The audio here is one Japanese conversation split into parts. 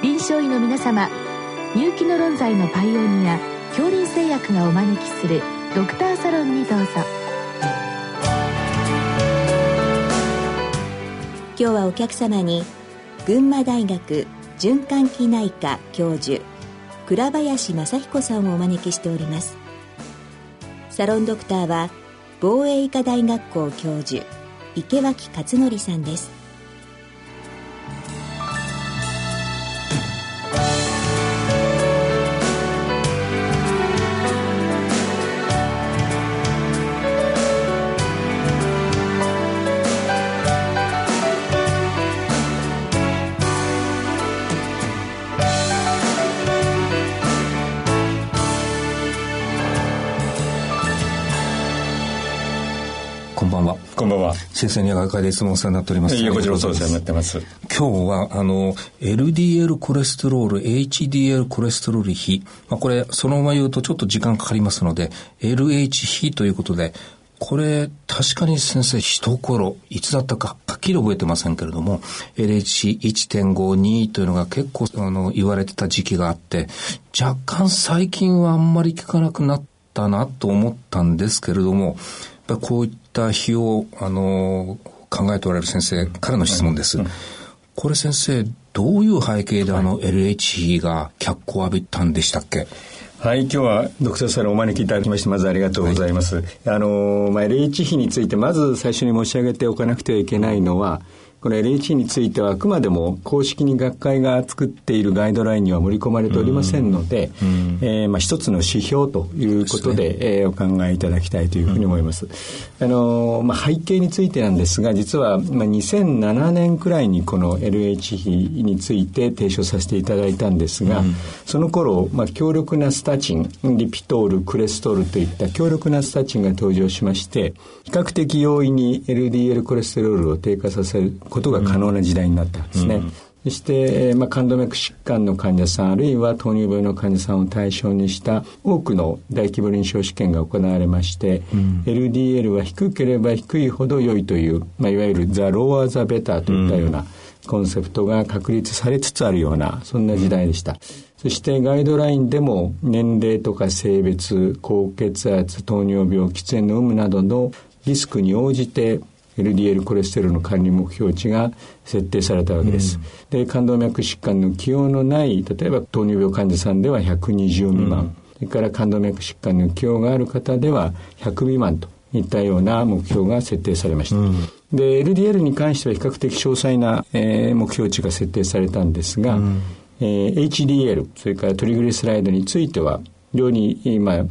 臨床医の皆様入気の論剤のパイオニア恐林製薬がお招きするドクターサロンにどうぞ。今日はお客様に群馬大学循環器内科教授倉林正彦さんをお招きしております。サロンドクターは防衛医科大学校教授池脇勝則さんです。先生には学会でいつもお世話になっております。いや、こちらこそお世話になってます。今日は、あの、LDL コレステロール、HDL コレステロール比。まあ、これ、そのまま言うとちょっと時間かかりますので、LH 比ということで、これ、確かに先生、一頃、いつだったか、はっきり覚えてませんけれども、LH1.52 というのが結構、あの、言われてた時期があって、若干最近はあんまり聞かなくなったなと思ったんですけれども、こういった日を、あの、考えておられる先生からの質問です。これ先生、どういう背景であの LH が脚光を浴びたんでしたっけ？はい、今日はドクターサルお招きいただきまして、まずありがとうございます。はい、あの、まあ、LH 比について、まず最初に申し上げておかなくてはいけないのは、この LH についてはあくまでも公式に学会が作っているガイドラインには盛り込まれておりませんので、えー、まあ、一つの指標ということで、で、えー、お考えいただきたいというふうに思います。あのまあ、背景についてなんですが実は、まあ、2007年くらいにこの LH 比について提唱させていただいたんですが、その頃、まあ、強力なスタチンリピトールクレストールといった強力なスタチンが登場しまして比較的容易に LDL コレステロールを低下させることが可能な時代になったんですね。うんそして、まあ、冠動脈疾患の患者さんあるいは糖尿病の患者さんを対象にした多くの大規模臨床試験が行われまして、うん、LDL は低ければ低いほど良いという、まあ、いわゆるザ・ローア・ザ・ベターといったようなコンセプトが確立されつつあるようなそんな時代でした。そしてガイドラインでも年齢とか性別、高血圧、糖尿病、喫煙の有無などのリスクに応じて LDL コレステロールの管理目標値が設定されたわけです。うん、で冠動脈疾患の起用のない例えば糖尿病患者さんでは120未満、うん、それから冠動脈疾患の起用がある方では100未満といったような目標が設定されました。うん、で LDL に関しては比較的詳細な、えー、目標値が設定されたんですが、うん、えー、HDL それからトリグリスライドについては非常に今、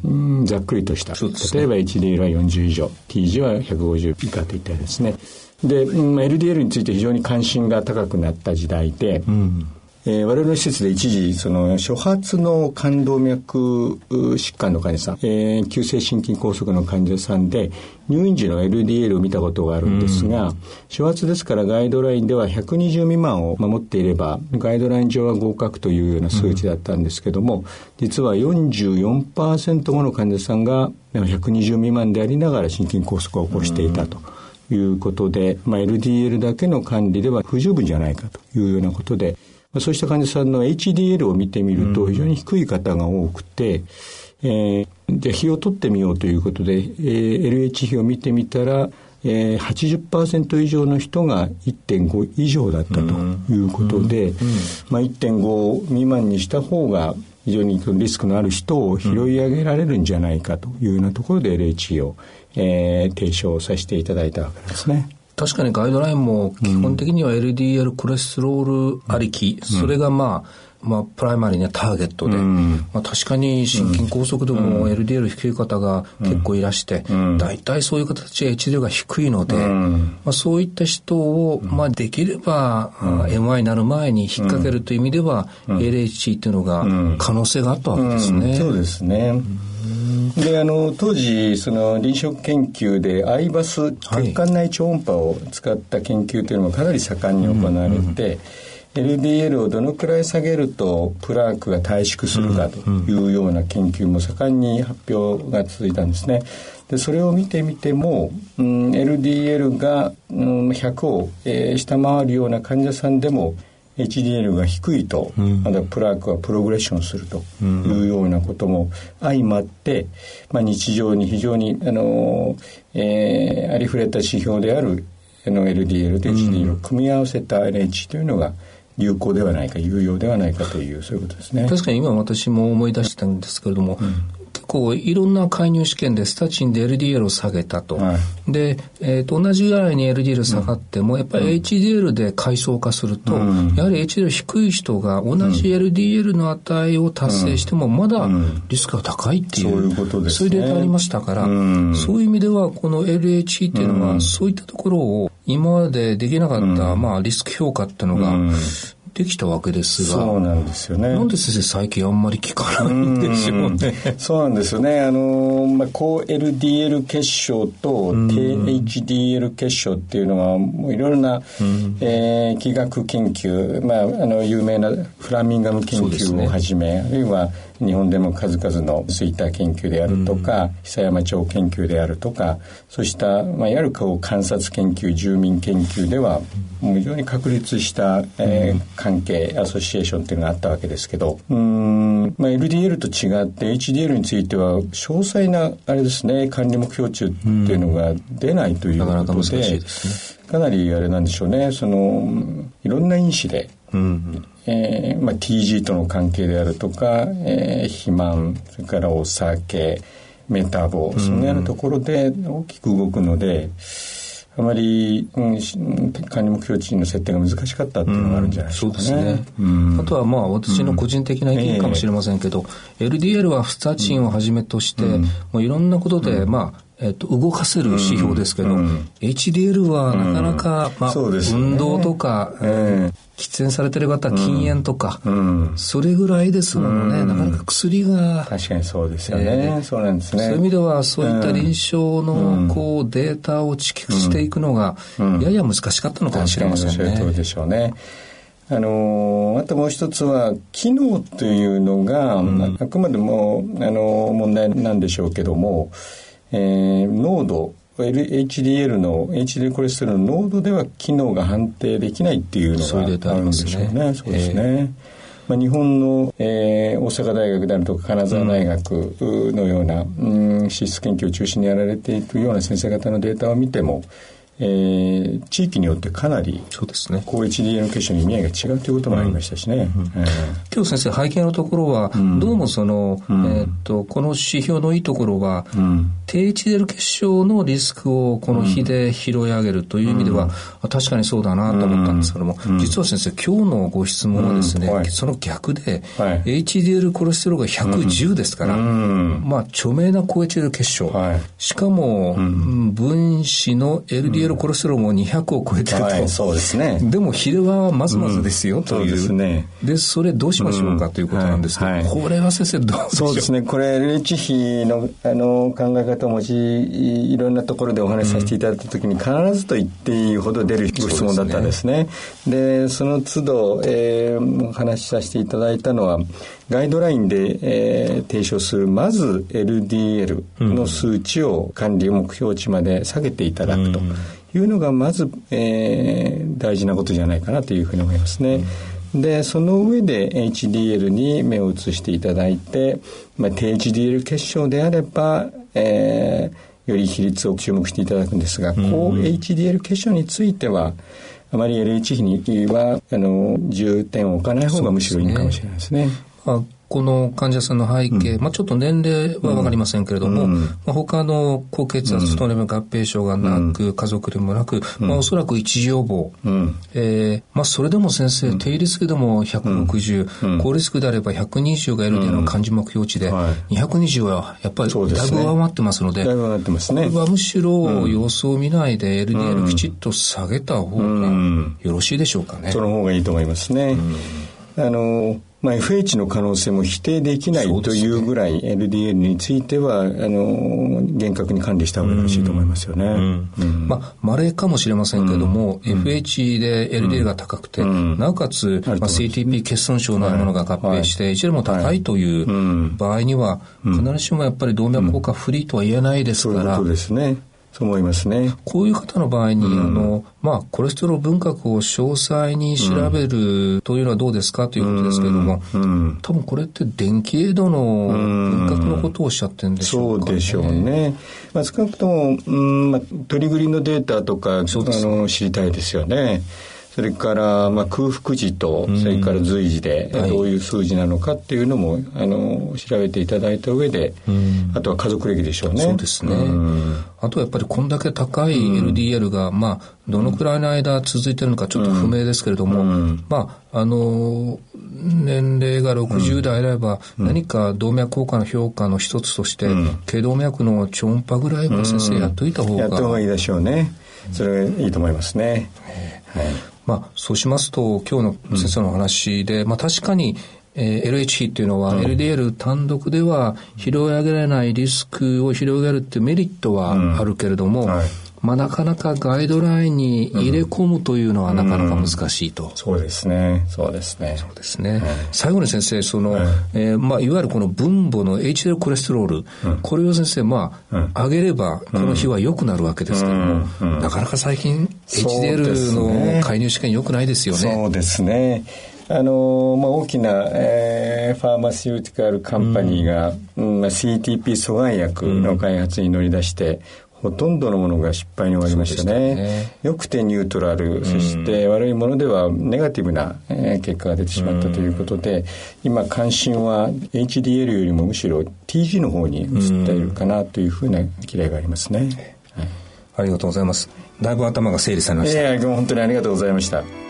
ざっくりとした、ね、例えば HDL は40以上。TG は150以下といったですね。で、まあ、LDL について非常に関心が高くなった時代で、うんえー、我々の施設で一時その初発の冠動脈疾患の患者さん、えー、急性心筋梗塞の患者さんで入院時の LDL を見たことがあるんですが、うん、初発ですからガイドラインでは120未満を守っていればガイドライン上は合格というような数値だったんですけども、うん、実は44%もの患者さんが120未満でありながら心筋梗塞を起こしていたと。いうことで、まあ、LDL だけの管理では不十分じゃないかというようなことで、そうした患者さんの HDL を見てみると非常に低い方が多くて、えー、じゃあ比を取ってみようということで、えー、LH 比を見てみたら、えー、80%以上の人が1.5以上だったということで、まあ、1.5未満にした方が非常にリスクのある人を拾い上げられるんじゃないかというようなところで LH を、えー、提唱させていただいたわけですね。確かにガイドラインも基本的には LDL コレステロールありき、それがまあ、まあ、プライマリーなターゲットで、うん、まあ、確かに心筋梗塞でも LDL 低い方が結構いらして、大体そういう方たちは HDL が低いので、まあ、そういった人を、まあ、できれば、MI になる前に引っ掛けるという意味では、LH っていうのが可能性があったわけですね。そうですね。であの当時その臨床研究でアイバス血管内超音波を使った研究というのもかなり盛んに行われて、LDL をどのくらい下げるとプラークが短縮するかというような研究も盛んに発表が続いたんですね。でそれを見てみても、うん、LDL が、うん、100を、えー、下回るような患者さんでも HDL が低いと、うん、まだプラークはプログレッションするというようなことも相まって、まあ、日常に非常にあの、えー、ありふれた指標であるの LDL と HDL を組み合わせた LH というのが、有効ではないか有用ではないかというそういうことですね。確かに今私も思い出したんですけれども、うん、構いろんな介入試験でスタチンで LDL を下げたと。はい、で、えー、と同じぐらいに LDL 下がっても、やっぱり HDL で階層化すると、うん、やはり HDL 低い人が同じ LDL の値を達成しても、まだリスクが高いっていう、そういうことです、ね、そういうデータありましたから、そういう意味では、この LH っていうのは、そういったところを今までできなかった、まあ、リスク評価っていうのが、できたわけですが、そうなんですよね。なんで先生最近あんまり聞かないんでしょうね。そうなんですよね。あの、まあ、高 LDL 結晶と低 HDL 結晶っていうのは、もういろいろな、うん、えー、気学研究、まあ、あの、有名なフラミンガム研究をはじめ、ね、あるいは日本でも数々の吹田研究であるとか、うん、久山町研究であるとかそうした、まあ、いわゆるこう観察研究住民研究では、もう非常に確立した、えー、関係アソシエーションっていうのがあったわけですけどうん、まあ、LDL と違って HDL については詳細なあれですね管理目標値っていうのが出ないということで,、かなりあれなんでしょうね。そのいろんな因子で、うんえーまあ、TG との関係であるとか、えー、肥満それからお酒メタボそのようなところで大きく動くので、あまり、うん、管理目標値の設定が難しかったっていうのがあるんじゃないですかね。うん、そうですね。うん、あとはまあ私の個人的な意見かもしれませんけど、えー、LDL はスタチンをはじめとして、もういろんなことで、まあえっと、動かせる指標ですけど、うん、HDL はなかなか、まあ、運動とか、えー、喫煙されてる方は禁煙とか、それぐらいですもんね、なかなか薬が。確かにそうですよね、えー、そうなんですね。そういう意味では、そういった臨床の、こう、データを蓄積していくのが、やや難しかったのかもしれませんね。そうでしょうね。あのあともう一つは機能というのが、うん、あくまでもあの問題なんでしょうけども、えー、濃度 HDL の HDL コレステロールの濃度では機能が判定できないっていうのがあるんでしょうね。そうですね。まあ、日本の、えー、大阪大学であるとか金沢大学のような、うん、脂質研究を中心にやられていくような先生方のデータを見ても、えー、地域によってかなりそうですね。高 HDL 血症の意味合いが違うということもありましたしね、今日先生背景のところは、うん、どうもその、うん、えー、っとこの指標のいいところは、うん、低 HDL 血症のリスクをこの日で拾い上げるという意味では、確かにそうだなと思ったんですけども、実は先生今日のご質問はですね、はい、その逆で、はい、HDL コレステロールが110ですから、まあ著名な高 HDL 血症、はい、しかも、分子の LDL コレステロールも200を超えてると、はい、そうですね。でもヒレはまずまずですよ、という。ですね。でそれどうしましょうかということなんですけど、これは先生どうでしょう？そうですね。これ LH 比のあの考え方を持ちいろんなところでお話しさせていただいた時に必ずと言っていいほど出るご質問だったんですね。でその都度、えー、お話しさせていただいたのはガイドラインで、えー、提唱するまず LDL の数値を管理目標値まで下げていただくというのがまず、えー、大事なことじゃないかなというふうに思いますね。でその上で HDL に目を移していただいて、まあ、低 HDL 結晶であれば、えー、より比率を注目していただくんですが、高 HDL 結晶についてはあまり LH 比にはあの重点を置かない方がむしろいいかもしれないですね。この患者さんの背景、うん、まあ、ちょっと年齢は分かりませんけれども、うん、まあ、他の高血圧、糖尿病合併症がなく、家族でもなく、まあ、おそらく一時予防、うん、えー、まあ、それでも先生、低リスクでも160、高リスクであれば120が LDL の漢字目標値で、はい、220はやっぱりだいぶ上回ってますので、だいぶ上がってますね。これはむしろ様子を見ないで LDL きちっと下げた方がよろしいでしょうかね。その方がいいと思いますね。あのまあ、FH の可能性も否定できないというぐらい LDL については、あの厳格に管理した方がよろしいと思いますよね。うん。うん、まあ、稀かもしれませんけれども、うん、FH で LDL が高くて、なおかつ、まあ、CTP 欠損症のあるものが合併して、一、はい、も高いという場合には、必ずしもやっぱり動脈硬化フリーとは言えないですから。そういうことですね。そう思いますね。こういう方の場合に、うん、あの、まあ、コレステロール分割を詳細に調べるというのはどうですかということですけれども、うん、多分これって電気エイドの分割のことをおっしゃってるんでしょうか、ね、そうでしょうね。まあ、少なくとも、うん、まあ、取り繰りのデータとか、ね、あの知りたいですよね。それから、まあ、空腹時と、それから随時で、どういう数字なのかっていうのも、あの、調べていただいた上で、あとは家族歴でしょうね。そうですね。あとはやっぱりこんだけ高い LDL が、まあ、どのくらいの間続いてるのかちょっと不明ですけれども、まあ、あの、年齢が60代であれば、何か動脈硬化の評価の一つとして、頸動脈の超音波ぐらいは先生やっといた方が。やった方がいいでしょうね。それがいいと思いますね。はいまあ、そうしますと、今日の先生のお話で、うん、まあ確かに、えー、LH 比っていうのは、LDL 単独では拾い上げられないリスクを広げるっていうメリットはあるけれども、うんはい、まあ、なかなかガイドラインに入れ込むというのはなかなか難しいと。うんうん、そうですね。そうですね。そうですね。最後に先生、その、はい、えー、まあ、いわゆるこの分母の HDL コレステロール、うん、これを先生、まあ、上げれば、この日は良くなるわけですけども、なかなか最近 HDL の介入試験良くないですよね。そうですね。あのまあ、大きな、えー、ファーマシューティカルカンパニーが、うんまあ、CTP 阻害薬の開発に乗り出して、ほとんどのものが失敗に終わりましたね。ねよくてニュートラル、そして悪いものではネガティブな、え結果が出てしまったということで、今関心は HDL よりもむしろ TG の方に移っているかなというふうな嫌いがありますね。はい、ありがとうございます。だいぶ頭が整理されました。いや、本当にありがとうございました。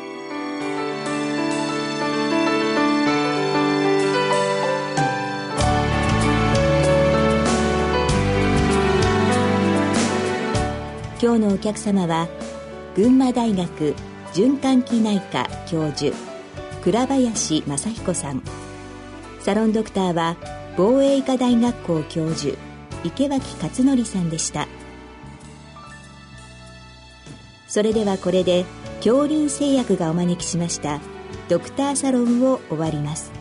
今日のお客様は群馬大学循環器内科教授倉林正彦さん。サロンドクターは防衛医科大学校教授池脇勝則さんでした。それではこれで恐林製薬がお招きしましたドクターサロンを終わります。